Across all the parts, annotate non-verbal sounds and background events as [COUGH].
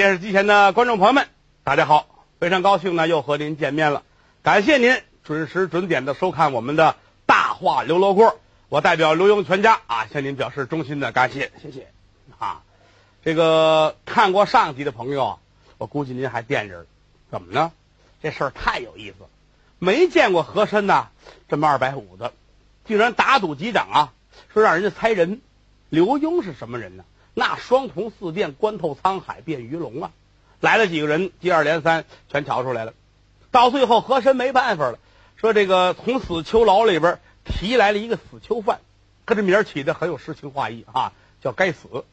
电视机前的观众朋友们，大家好！非常高兴呢，又和您见面了。感谢您准时准点的收看我们的大话刘罗锅。我代表刘墉全家啊，向您表示衷心的感谢，谢谢啊！这个看过上集的朋友，我估计您还惦着，怎么呢？这事儿太有意思，没见过和珅呐这么二百五的，竟然打赌几掌啊，说让人家猜人。刘墉是什么人呢？那双瞳似电，观透沧海变鱼龙啊！来了几个人，接二连三全瞧出来了。到最后，和珅没办法了，说这个从死囚牢里边提来了一个死囚犯，可这名起的很有诗情画意啊，叫该死。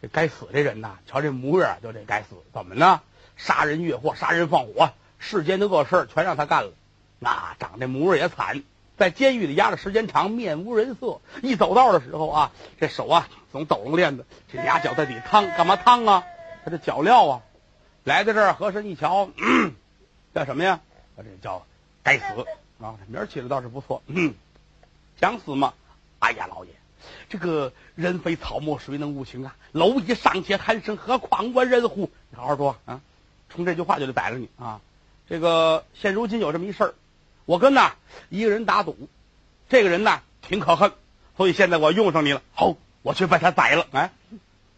这该死这人呐，瞧这模样就这该死，怎么呢？杀人越货，杀人放火，世间的恶事全让他干了。那长这模样也惨。在监狱里压的时间长，面无人色。一走道的时候啊，这手啊总抖楞链子，这俩脚在底趟，干嘛趟啊？他这脚镣啊。来到这儿，和珅一瞧，嗯叫什么呀？我这叫该死啊！这名起的倒是不错。嗯想死吗？哎呀，老爷，这个人非草木，谁能无情啊？蝼蚁尚且贪生，何况我人乎？你好好说啊！从这句话就得逮着你啊！这个现如今有这么一事儿。我跟呐一个人打赌，这个人呐挺可恨，所以现在我用上你了。好，我去把他宰了。哎，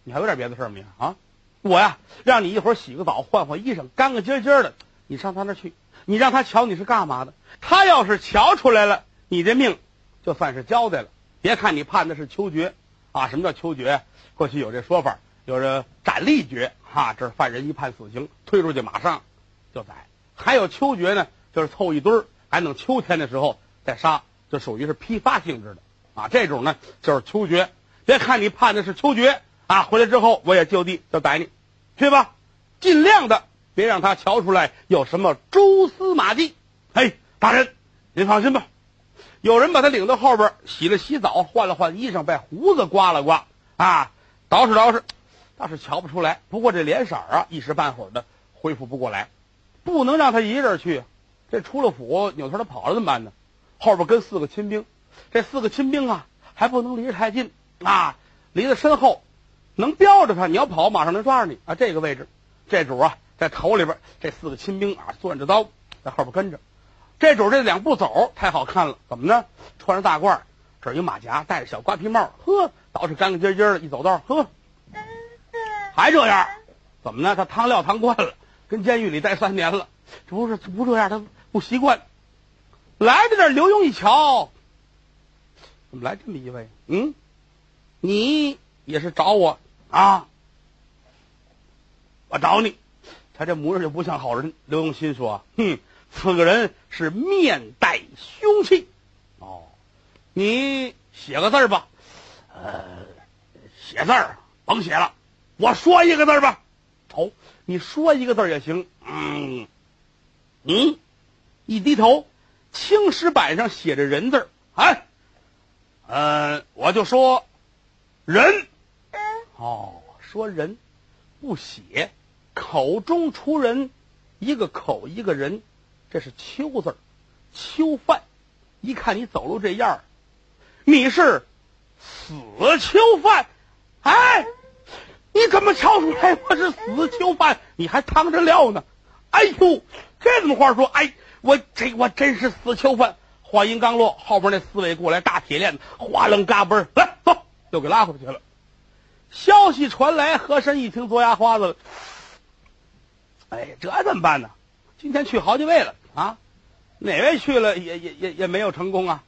你还有点别的事儿没啊？我呀，让你一会儿洗个澡，换换衣裳，干干净净的。你上他那去，你让他瞧你是干嘛的。他要是瞧出来了，你这命就算是交代了。别看你判的是秋决啊，什么叫秋决？过去有这说法，有这斩立决哈，这犯人一判死刑，推出去马上就宰。还有秋决呢，就是凑一堆儿。还等秋天的时候再杀，这属于是批发性质的啊。这种呢就是秋决。别看你判的是秋决啊，回来之后我也就地就逮你，去吧。尽量的别让他瞧出来有什么蛛丝马迹。嘿，大人，您放心吧。有人把他领到后边洗了洗澡，换了换衣裳，把胡子刮了刮啊，捯饬捯饬，倒是瞧不出来。不过这脸色啊，一时半会儿的恢复不过来，不能让他一个人去。这出了府，扭头他跑了怎么办呢？后边跟四个亲兵，这四个亲兵啊，还不能离得太近啊，离得身后，能标着他。你要跑，马上能抓着你啊！这个位置，这主啊，在头里边，这四个亲兵啊，攥着刀在后边跟着。这主这两步走太好看了，怎么呢？穿着大褂，这有马甲，戴着小瓜皮帽，呵，捯饬干干净净的，一走道，呵，还这样，怎么呢？他汤料汤惯了，跟监狱里待三年了，这不是不这样他。不习惯，来到这儿，刘墉一瞧，怎么来这么一位？嗯，你也是找我啊？我找你，他这模样就不像好人。刘墉心说：“哼，此个人是面带凶气。”哦，你写个字吧。呃，写字儿甭写了，我说一个字吧。哦，你说一个字也行。嗯，嗯。一低头，青石板上写着“人”字儿。哎，呃，我就说人。哦，说人不写，口中出人，一个口一个人，这是秋字儿，囚犯。一看你走路这样你是死囚犯。哎，你怎么瞧出来我是死囚犯？你还趟着料呢？哎呦，这怎么话说？哎。我这我真是死囚犯！话音刚落，后边那四位过来，大铁链子，哗楞嘎嘣来走，又给拉回去了。消息传来，和珅一听，嘬牙花子了。哎，这怎么办呢？今天去好几位了啊，哪位去了也也也也没有成功啊。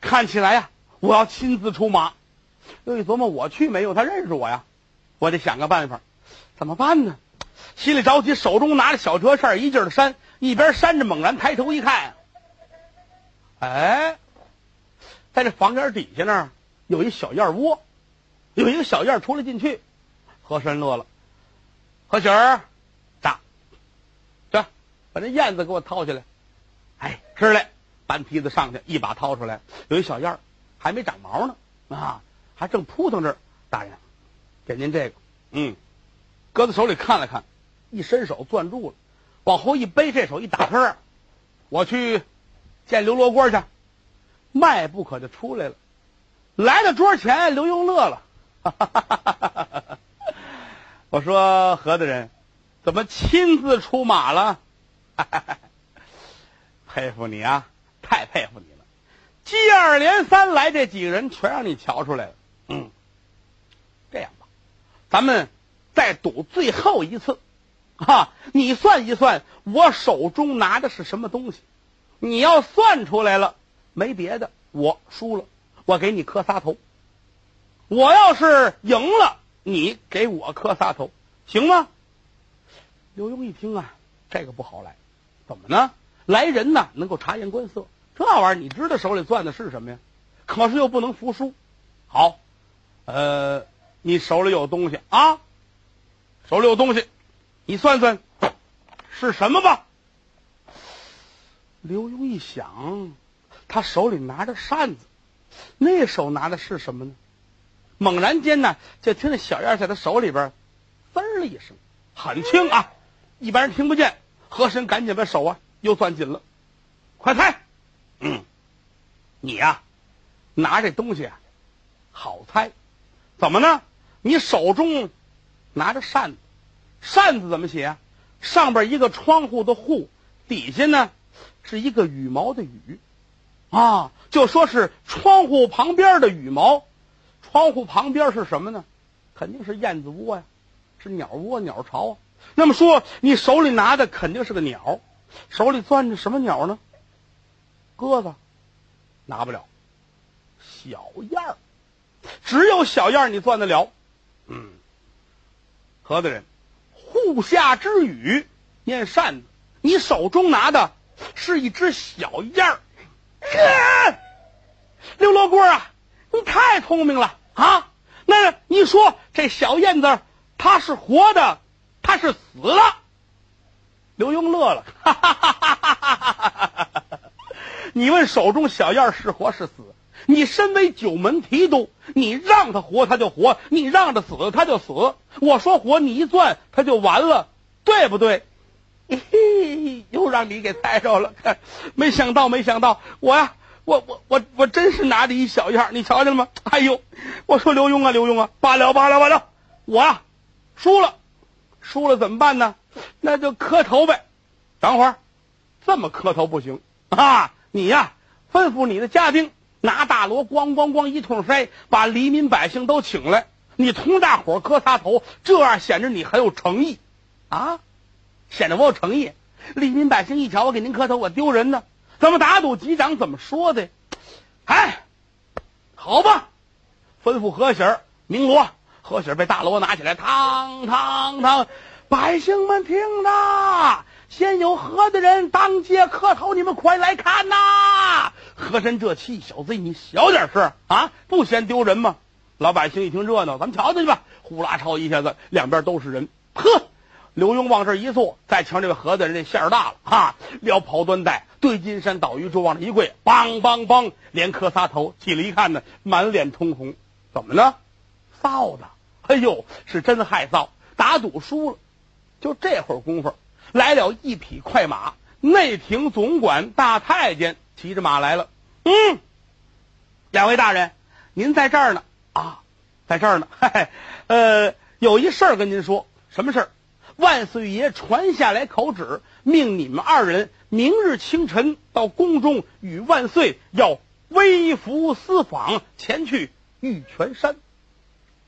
看起来呀，我要亲自出马。又一琢磨，我去没有他认识我呀，我得想个办法，怎么办呢？心里着急，手中拿着小折扇，一劲儿的扇。一边扇着，猛然抬头一看，哎，在这房檐底下那儿有一小燕窝，有一个小燕出来进去。和珅乐了，和喜儿，炸，去把那燕子给我掏起来。哎，吃来，搬梯子上去，一把掏出来，有一小燕还没长毛呢，啊，还正扑腾着。大人，给您这个，嗯，搁在手里看了看，一伸手攥住了。往后一背，这手一打喷我去见刘罗锅去，迈步可就出来了。来到桌前，刘墉乐了，哈哈哈哈哈！我说何大人，怎么亲自出马了？[LAUGHS] 佩服你啊，太佩服你了！接二连三来这几个人，全让你瞧出来了。嗯，这样吧，咱们再赌最后一次，哈，你算一算，我手中拿的是什么东西？你要算出来了，没别的，我输了，我给你磕仨头。我要是赢了，你给我磕仨头，行吗？刘墉一听啊，这个不好来，怎么呢？来人呐，能够察言观色，这玩意儿你知道手里攥的是什么呀？可是又不能服输。好，呃，你手里有东西啊，手里有东西，你算算是什么吧。刘墉一想，他手里拿着扇子，那手拿的是什么呢？猛然间呢，就听见小燕在他手里边“滋”了一声，很轻啊，一般人听不见。和珅赶紧把手啊又攥紧了，快猜，嗯，你呀拿这东西啊好猜，怎么呢？你手中拿着扇子，扇子怎么写啊？上边一个窗户的户，底下呢是一个羽毛的羽，啊，就说是窗户旁边的羽毛。窗户旁边是什么呢？肯定是燕子窝呀，是鸟窝、鸟巢啊。那么说，你手里拿的肯定是个鸟，手里攥着什么鸟呢？鸽子，拿不了。小燕儿，只有小燕儿你攥得了。嗯，何大人，户下之语念扇子，你手中拿的是一只小燕儿。刘罗锅啊，你太聪明了啊！那你说这小燕子，它是活的？它是死了，刘墉乐了，哈哈哈哈哈哈！你问手中小燕是活是死？你身为九门提督，你让他活他就活，你让他死他就死。我说活，你一攥他就完了，对不对？嘿，[LAUGHS] 又让你给猜着了，没想到，没想到，我呀，我我我我真是拿着一小样你瞧见了吗？哎呦，我说刘墉啊，刘墉啊，罢了罢了罢了，我啊输了。输了怎么办呢？那就磕头呗。等会儿，这么磕头不行啊！你呀，吩咐你的家丁拿大锣咣咣咣一通筛，把黎民百姓都请来，你同大伙磕仨头，这样显着你很有诚意啊！显得我有诚意。黎民百姓一瞧，我给您磕头，我丢人呢。怎么打赌局长怎么说的？哎，好吧，吩咐何喜儿鸣锣。何喜儿被大锣拿起来，嘡嘡嘡！百姓们听着，先有何的人当街磕头，你们快来看呐！和珅这气，小子你小点声啊，不嫌丢人吗？老百姓一听热闹，咱们瞧瞧去吧！呼啦超一下子，两边都是人。呵，刘墉往这一坐，再瞧这个何大人，这馅儿大了啊！撩袍端带，对金山倒玉柱往这一跪，梆梆梆，连磕仨头。起来一看呢，满脸通红，怎么呢？臊的，哎呦，是真害臊！打赌输了，就这会儿功夫，来了一匹快马，内廷总管大太监骑着马来了。嗯，两位大人，您在这儿呢啊，在这儿呢。嘿嘿，呃，有一事儿跟您说，什么事儿？万岁爷传下来口旨，命你们二人明日清晨到宫中与万岁要微服私访，前去玉泉山。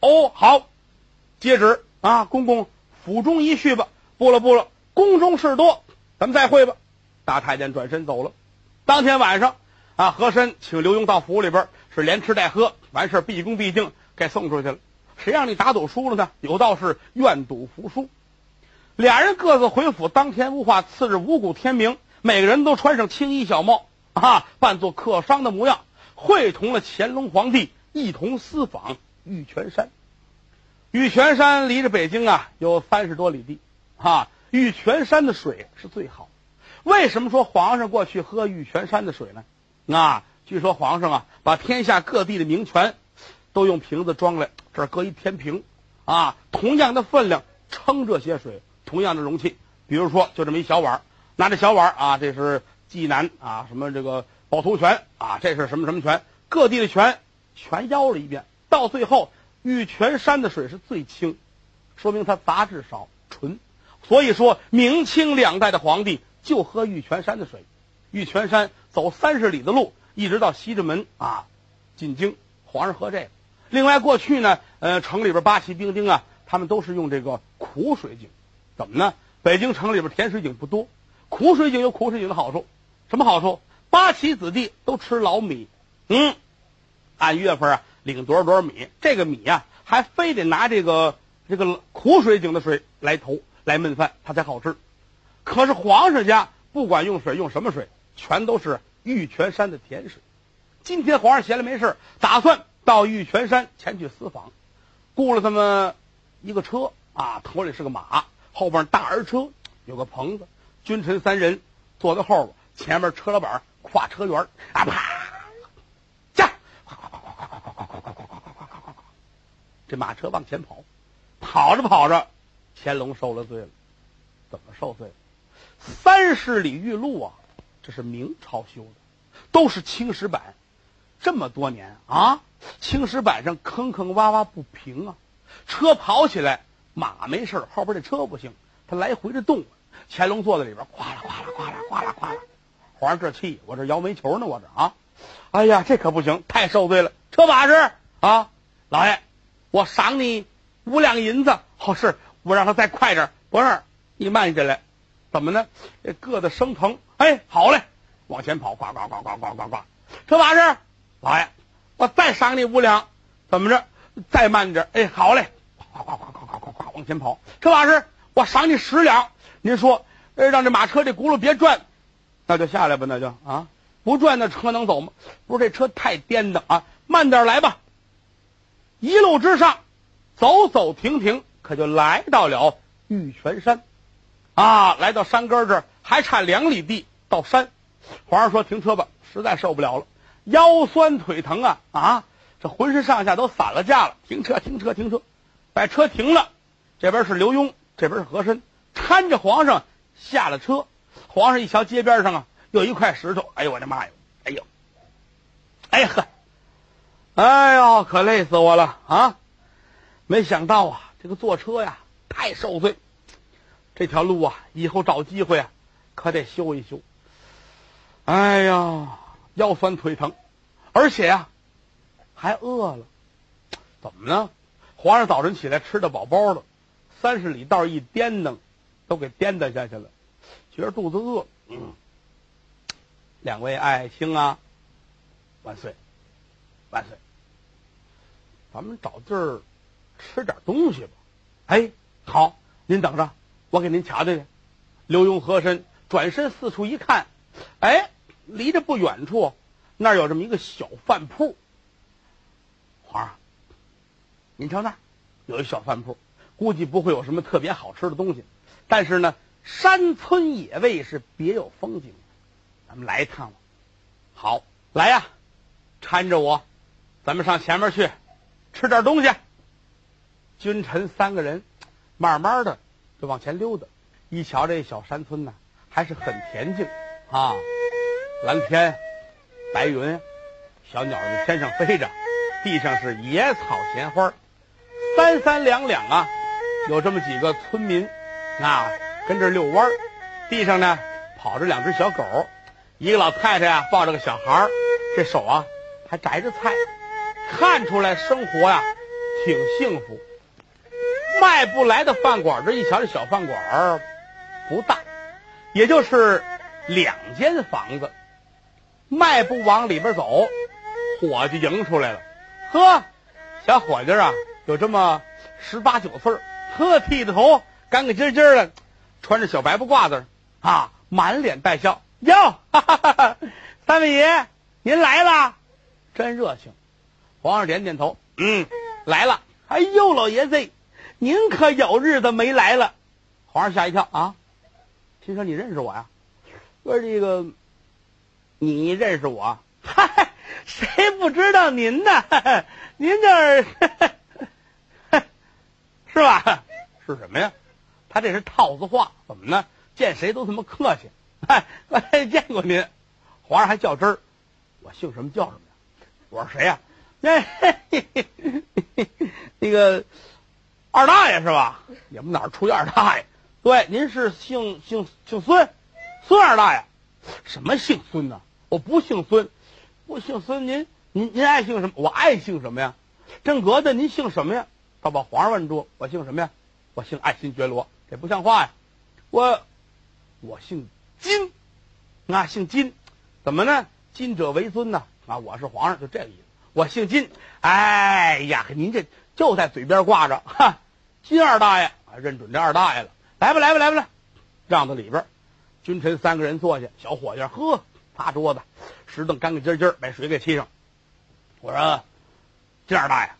哦，好，接旨啊！公公府中一叙吧。不了，不了，宫中事多，咱们再会吧。大太监转身走了。当天晚上啊，和珅请刘墉到府里边，是连吃带喝，完事毕恭毕敬，给送出去了。谁让你打赌输了呢？有道是愿赌服输。俩人各自回府。当天无话，次日五谷天明，每个人都穿上青衣小帽啊，扮作客商的模样，会同了乾隆皇帝一同私访。玉泉山，玉泉山离着北京啊有三十多里地，哈，玉泉山的水是最好。为什么说皇上过去喝玉泉山的水呢？啊，据说皇上啊把天下各地的名泉都用瓶子装来，这儿搁一天平，啊，同样的分量称这些水，同样的容器。比如说，就这么一小碗，拿着小碗啊，这是济南啊什么这个趵突泉啊，这是什么什么泉，各地的泉全邀了一遍。到最后，玉泉山的水是最清，说明它杂质少、纯。所以说明清两代的皇帝就喝玉泉山的水。玉泉山走三十里的路，一直到西直门啊，进京，皇上喝这个。另外，过去呢，呃，城里边八旗兵丁啊，他们都是用这个苦水井。怎么呢？北京城里边甜水井不多，苦水井有苦水井的好处。什么好处？八旗子弟都吃老米，嗯，按月份啊领多少多少米，这个米呀还非得拿这个这个苦水井的水来投来焖饭，它才好吃。可是皇上家不管用水用什么水，全都是玉泉山的甜水。今天皇上闲着没事打算到玉泉山前去私访，雇了这么一个车啊，头里是个马，后边大儿车有个棚子，君臣三人坐在后边，前面车老板跨车辕啊啪，驾，这马车往前跑，跑着跑着，乾隆受了罪了。怎么受罪？三十里玉路啊，这是明朝修的，都是青石板。这么多年啊，青石板上坑坑洼洼不平啊，车跑起来，马没事后边这车不行，它来回的动。乾隆坐在里边，哗啦哗啦哗啦哗啦哗啦。皇上这气，我这摇煤球呢，我这啊，哎呀，这可不行，太受罪了。车把式啊，老爷，我赏你五两银子。好是，我让他再快点。不是，你慢下来。怎么呢？这硌得生疼。哎，好嘞，往前跑，呱呱呱呱呱呱呱。车把式，老爷，我再赏你五两。怎么着？再慢点。哎，好嘞，呱呱呱呱呱呱呱往前跑。车把式，我赏你十两。您说，让这马车这轱辘别转。那就下来吧，那就啊，不转那车能走吗？不是这车太颠的啊，慢点来吧。一路之上，走走停停，可就来到了玉泉山，啊，来到山根这儿还差两里地到山。皇上说停车吧，实在受不了了，腰酸腿疼啊啊，这浑身上下都散了架了。停车，停车，停车，把车停了。这边是刘墉，这边是和珅，搀着皇上下了车。皇上一瞧，街边上啊有一块石头，哎呦我的妈呀！哎呦，哎呀呵，哎呦，可累死我了啊！没想到啊，这个坐车呀太受罪，这条路啊以后找机会啊可得修一修。哎呀，腰酸腿疼，而且呀还饿了，怎么呢？皇上早晨起来吃的饱饱的，三十里道一颠蹬，都给颠倒下去了。觉得肚子饿，嗯，两位爱卿啊，万岁，万岁！咱们找地儿吃点东西吧。哎，好，您等着，我给您瞧瞧去。刘墉和珅转身四处一看，哎，离着不远处，那儿有这么一个小饭铺。皇上，您瞧那儿有一小饭铺，估计不会有什么特别好吃的东西，但是呢。山村野味是别有风景，咱们来一趟吧。好，来呀，搀着我，咱们上前面去吃点东西。君臣三个人慢慢的就往前溜达，一瞧这小山村呢，还是很恬静啊，蓝天白云，小鸟在天上飞着，地上是野草闲花，三三两两啊，有这么几个村民啊。跟这遛弯儿，地上呢跑着两只小狗，一个老太太呀抱着个小孩儿，这手啊还摘着菜，看出来生活呀挺幸福。迈不来的饭馆这一瞧这小饭馆儿不大，也就是两间房子。迈步往里边走，伙计迎出来了。呵，小伙计啊，有这么十八九岁，呵，剃的头干干净净的。穿着小白布褂子啊，满脸带笑哟，哈哈哈哈三位爷您来了，真热情。皇上点点头，嗯，来了。哎呦，老爷子，您可有日子没来了。皇上吓一跳啊，听说你认识我呀？说这个，你认识我？嗨，谁不知道您呢？[LAUGHS] 您这 [LAUGHS] 是吧？是什么呀？他这是套子话，怎么呢？见谁都他妈客气。嗨，见过您，皇上还较真儿。我姓什么叫什么呀？我是谁呀？那 [LAUGHS] 那个二大爷是吧？你们哪儿出一二大爷？对，您是姓姓姓孙，孙二大爷。什么姓孙呢？我不姓孙，我姓孙。您您您爱姓什么？我爱姓什么呀？正格的，您姓什么呀？他把皇上问住，我姓什么呀？我姓爱新觉罗，这不像话呀！我我姓金，啊，姓金，怎么呢？金者为尊呐！啊，我是皇上，就这个意思。我姓金。哎呀，您这就在嘴边挂着，哈，金二大爷啊，认准这二大爷了。来吧，来吧，来吧，来，让到里边。君臣三个人坐下，小伙计呵，擦桌子，石凳干干净净，把水给沏上。我说：“金二大爷。”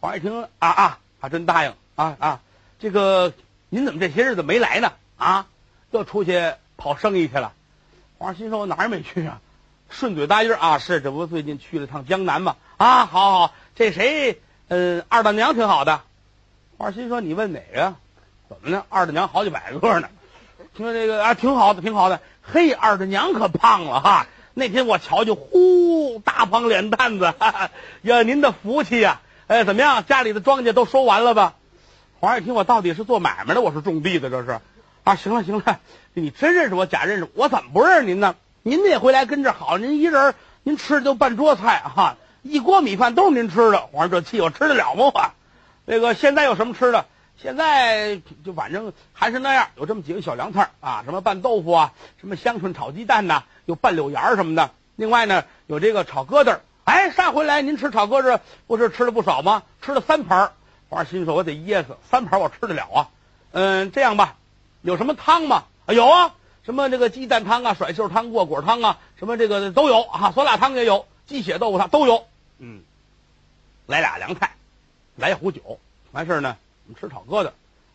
皇上一听啊啊，还真答应啊啊！这个您怎么这些日子没来呢？啊，又出去跑生意去了。皇上心说：“我哪儿没去啊？”顺嘴答应啊，是，这不最近去了趟江南吗？啊，好好，这谁？嗯，二大娘挺好的。皇上心说：“你问哪个？怎么呢？二大娘好几百个呢。听说这个啊，挺好的，挺好的。嘿，二大娘可胖了哈！那天我瞧见，呼，大胖脸蛋子，哈哈呀，您的福气呀！”哎，怎么样？家里的庄稼都收完了吧？皇上一听，我到底是做买卖的，我是种地的，这是啊。行了行了，你真认识我，假认识我，怎么不认识您呢？您那回来跟这好，您一人您吃就半桌菜哈，一锅米饭都是您吃的。皇上这气，我吃得了吗？我那个现在有什么吃的？现在就反正还是那样，有这么几个小凉菜啊，什么拌豆腐啊，什么香椿炒鸡蛋呐，有拌柳芽什么的。另外呢，有这个炒疙瘩。哎，上回来您吃炒鸽子不是吃了不少吗？吃了三盘皇上心说：“我得噎死三盘，我吃得了啊。”嗯，这样吧，有什么汤吗？有啊，什么这个鸡蛋汤啊、甩袖汤、过果汤啊，什么这个都有啊。酸辣汤也有，鸡血豆腐汤都有。嗯，来俩凉菜，来一壶酒，完事儿呢，我们吃炒疙瘩，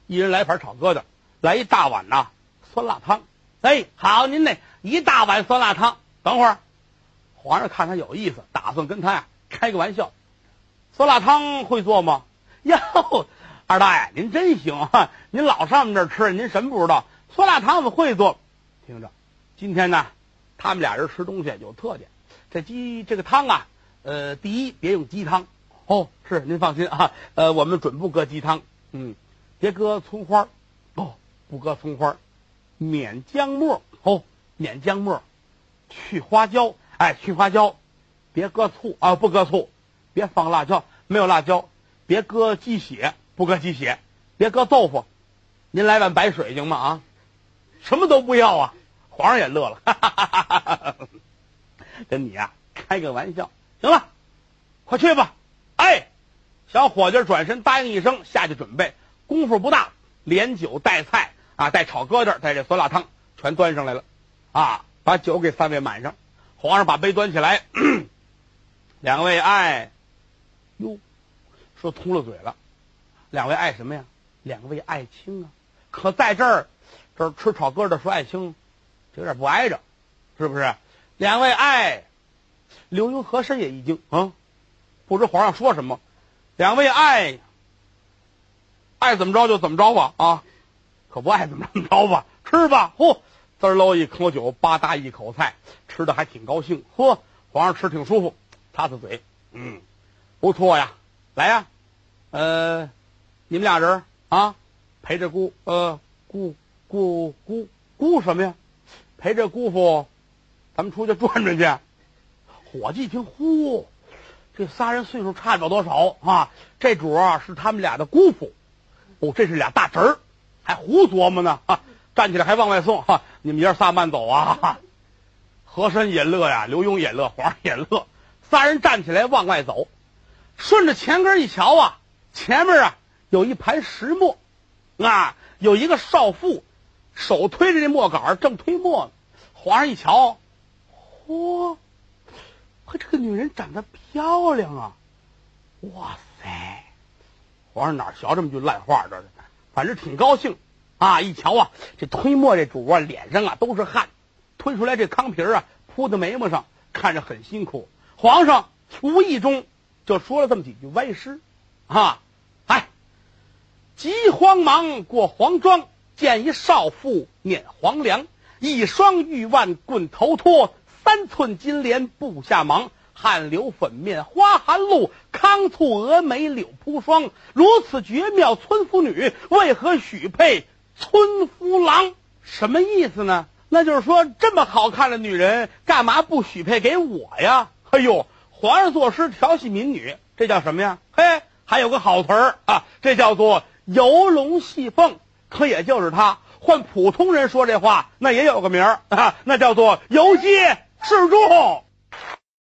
一人来盘炒疙瘩，来一大碗呐酸辣汤。哎，好，您那一大碗酸辣汤，等会儿。皇上看他有意思，打算跟他呀开个玩笑。酸辣汤会做吗？哟，二大爷您真行，您老上我们这儿吃，您什么不知道？酸辣汤我们会做。听着，今天呢，他们俩人吃东西有特点。这鸡这个汤啊，呃，第一别用鸡汤。哦，是您放心啊，呃，我们准不搁鸡汤，嗯，别搁葱花哦，不搁葱花免姜末哦，免姜末去花椒。哎，去花椒，别搁醋。啊，不搁醋，别放辣椒，没有辣椒，别搁鸡血，不搁鸡血，别搁豆腐，您来碗白水行吗？啊，什么都不要啊！皇上也乐了，哈哈哈哈哈！跟你呀开个玩笑，行了，快去吧。哎，小伙计转身答应一声，下去准备。功夫不大，连酒带菜啊，带炒疙瘩，带这酸辣汤，全端上来了，啊，把酒给三位满上。皇上把杯端起来，[CLEARS THROAT] 两位爱，哟，说通了嘴了。两位爱什么呀？两位爱卿啊！可在这儿，这儿吃炒疙瘩说爱卿，有点不挨着，是不是？两位爱，刘墉和珅也一惊啊，不知皇上说什么。两位爱，爱怎么着就怎么着吧啊，可不爱怎么怎么着吧，吃吧，嚯！滋喽一口酒，吧嗒一口菜，吃的还挺高兴。呵，皇上吃挺舒服，擦擦嘴，嗯，不错呀。来呀，呃，你们俩人啊，陪着姑呃姑姑姑姑什么呀？陪着姑父，咱们出去转转去。伙计一听，呼，这仨人岁数差不了多少啊。这主啊是他们俩的姑父，哦，这是俩大侄儿，还胡琢磨呢啊。站起来还往外送哈！你们爷仨慢走啊！和珅也乐呀，刘墉也乐，皇上也乐。仨人站起来往外走，顺着前根一瞧啊，前面啊有一盘石磨，啊，有一个少妇手推着这磨杆正推磨呢。皇上一瞧，嚯，可，这个女人长得漂亮啊！哇塞！皇上哪学这么句烂话？这是，反正挺高兴。啊！一瞧啊，这推磨这主啊，脸上啊都是汗，推出来这糠皮啊铺在眉毛上，看着很辛苦。皇上无意中就说了这么几句歪诗，啊，哎，急慌忙过黄庄，见一少妇念黄粱，一双玉腕棍头托，三寸金莲布下忙，汗流粉面花含露，康簇蛾眉柳铺霜。如此绝妙村夫女，为何许配村夫郎？什么意思呢？那就是说，这么好看的女人，干嘛不许配给我呀？哎呦，皇上作诗调戏民女，这叫什么呀？嘿，还有个好词儿啊，这叫做游龙戏凤。可也就是他，换普通人说这话，那也有个名儿啊，那叫做游街示众。